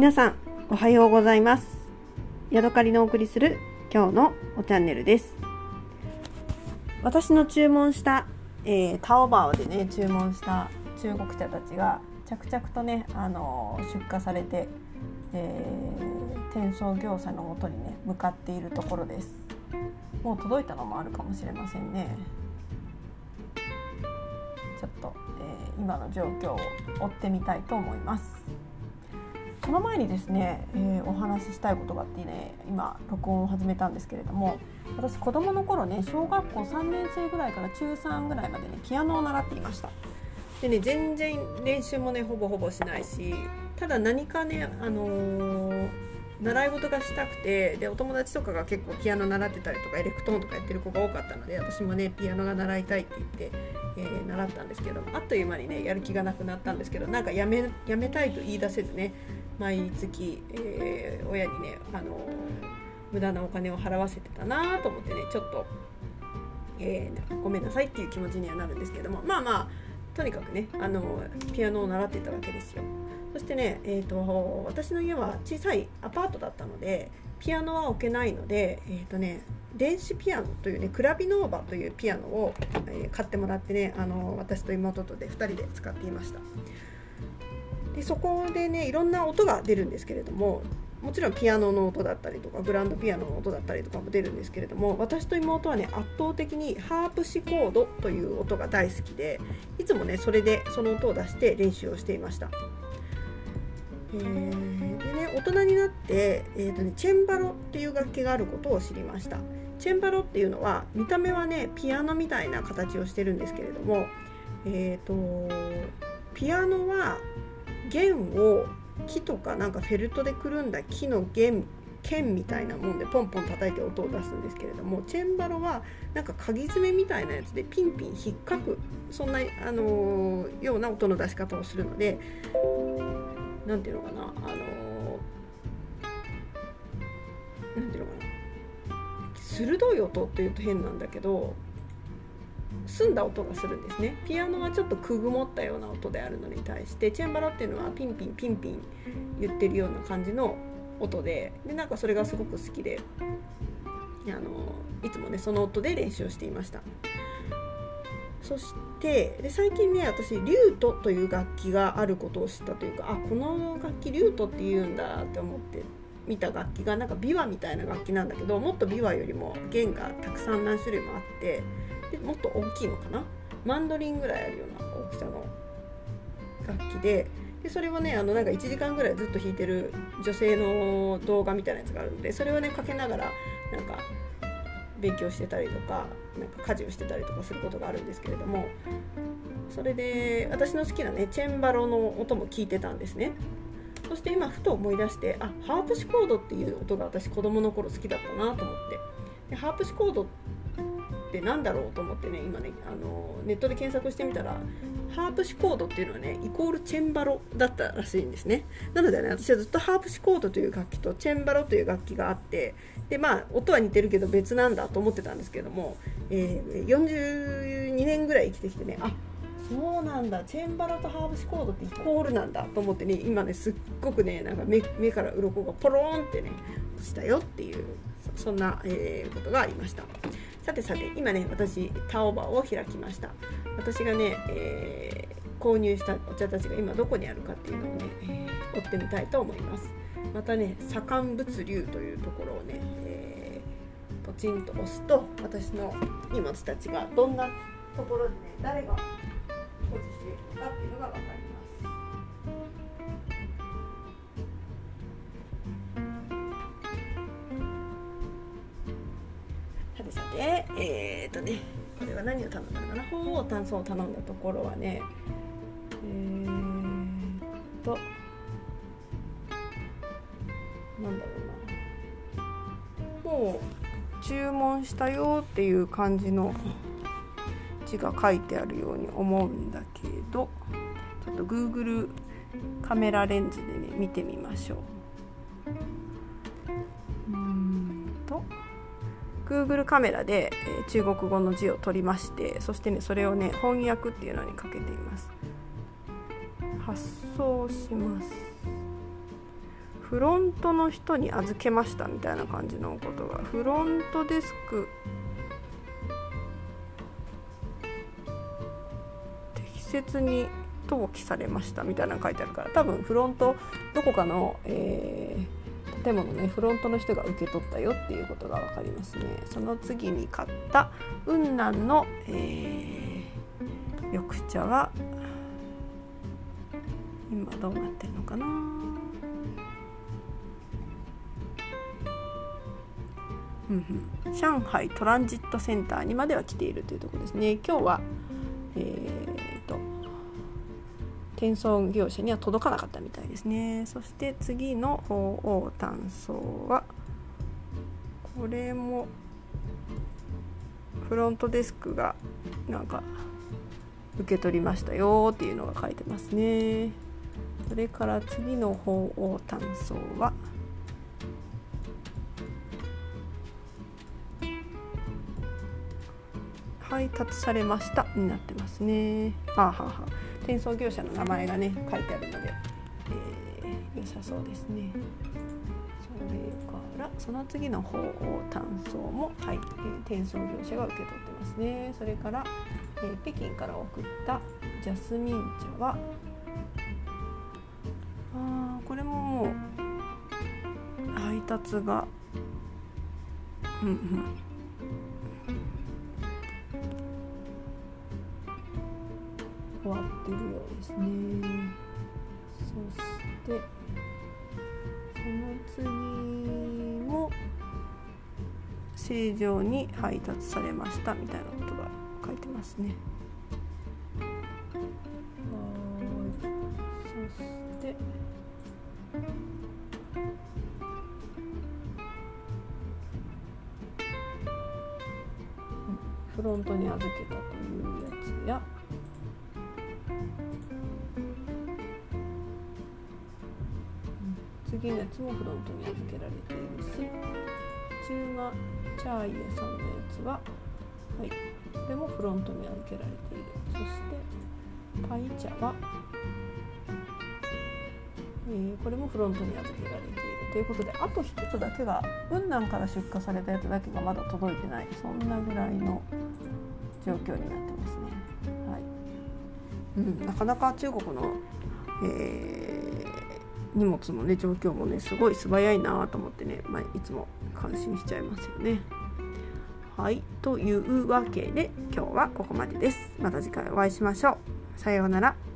皆さんおはようございます。ヤドカリのお送りする今日のおチャンネルです。私の注文した、えー、タオバオでね注文した中国茶たちが着々とね、あのー、出荷されて、えー、転送業者のもとにね向かっているところです。もう届いたのもあるかもしれませんね。ちょっと、えー、今の状況を追ってみたいと思います。その前にですね、えー、お話ししたいことがあってね今録音を始めたんですけれども私子供の頃ね小学校3年生ぐらいから中3ぐらいまでねピアノを習っていました。でね全然練習もねほぼほぼしないしただ何かねあのー習い事がしたくてでお友達とかが結構ピアノ習ってたりとかエレクトーンとかやってる子が多かったので私もねピアノが習いたいって言って、えー、習ったんですけどあっという間にねやる気がなくなったんですけどなんかやめやめたいと言い出せずね毎月、えー、親にね、あの、無駄なお金を払わせてたなと思ってねちょっと、えー、ごめんなさいっていう気持ちにはなるんですけどもまあまあとにかくね、あのピアノを習ってたわけですよ。そしてね、えーと、私の家は小さいアパートだったのでピアノは置けないので、えーとね、電子ピアノというねクラビノーバというピアノを、え、買ってもらってねあの私と妹とで2人で使っていましたでそこでねいろんな音が出るんですけれどももちろんピアノの音だったりとかグランドピアノの音だったりとかも出るんですけれども私と妹はね圧倒的にハープシコードという音が大好きでいつもねそれでその音を出して練習をしていました。えー、でね大人になって、えーとね、チェンバロっていう楽器があることを知りました。チェンバロっていうのは見た目はねピアノみたいな形をしてるんですけれどもえっ、ー、とピアノは弦を木とかなんかフェルトでくるんだ木の弦剣みたいなもんでポンポン叩いて音を出すんですけれどもチェンバロはなんか鍵爪みたいなやつでピンピン引っかくそんな、あのー、ような音の出し方をするので何ていうのかなあの何ていうのかな。鋭い音っていうと変なんだけど澄んだ音がするんですね。ピアノはちょっとくぐもったような音であるのに対してチェンバロっていうのはピンピンピンピン言ってるような感じの音ででなんかそれがすごく好きであのいつもねその音で練習をしていました。そしてで最近ね私リュートという楽器があることを知ったというかあこの楽器リュートって言うんだって思って見た楽器がなんか琵琶みたいな楽器なんだけどもっと琵琶よりも弦がたくさん何種類もあってでもっと大きいのかな？マンドリンぐらいあるような大きさの楽器ででそれはねあのなんか1時間ぐらいずっと弾いてる女性の動画みたいなやつがあるのでそれをねかけながらなんか勉強してたりとかなんか家事をしてたりとかすることがあるんですけれどもそれで私の好きなねチェンバロの音も聞いてたんですね。そして今ふと思い出してあハープシコードっていう音が私子供の頃好きだったなと思って。でハープシコードって何だろうと思ってね今ねあのネットで検索してみたらハープシコードっていうのはねイコールチェンバロだったらしいんですね。なのでね私はずっとハープシコードという楽器とチェンバロという楽器があってでまあ音は似てるけど別なんだと思ってたんですけども、えー、42年ぐらい生きてきてねあそうなんだチェンバロとハーブシコードってイコールなんだと思ってね今ねすっごくねなんか目目から鱗がポローンってね落ちたよっていうそんな、えー、ことがありました。さてさて今ね私タオバを開きました。私がね、えー、購入したお茶たちが今どこにあるかっていうのをね、えー、追ってみたいと思います。またね左官物流というところをね、えー、ポチンと押すと私の荷物たちがどんなところでね誰が保持しているのかっていうのが分かります。とね。これは何を頼んだのかな？鳳凰炭素を頼んだところはね。えー、っと。なんだろうな。もう注文したよっていう感じの字が書いてあるように思うんだけどちょっと Google カメラレンズでね見てみましょう。うんと。Google カメラで、えー、中国語の字を取りましてそしてねそれをね翻訳っていうのにかけています。発送します。フロントの人に預けましたみたいな感じのことがフロントデスク適切に登記されましたみたいなの書いてあるから多分フロントどこかの、えー、建物ねフロントの人が受け取ったよっていうことが分かりますね。その次に買った雲南の、えー、緑茶は今どうなってるのかな？うん。上海トランジットセンターにまでは来ているというところですね。今日はえー、転送業者には届かなかったみたいですね。そして次の鳳凰単送はこれもフロントデスクがなんか受け取りましたよっていうのが書いてますね。それから次の鳳凰単送は配達されましたになってますね。はあ、はは、転送業者の名前がね書いてあるので、えー、良さそうですね。それからその次の方を単送も、はいえー、転送業者が受け取ってますね。それから、えー、北京から送ったジャスミン茶はあこれももう配達がうんうんわってるようですね。そしてその次も正常に配達されましたみたいなことが書いてますね。はい。そしてフロントに預けたというやつや。次のやつもフロントに預けられているし中華チャーイエさんのやつは、はい、これもフロントに預けられている。そしてパイ茶は、えー、これもフロントに預けられている。ということであと1つだけが雲南から出荷されたやつだけがまだ届いてない。そんなぐらいの状況になってますね。はい。うん、なかなか中国の、えー荷物のね状況もねすごい素早いなと思ってね、まあ、いつも感心しちゃいますよね。はいというわけで今日はここまでです。また次回お会いしましょう。さようなら。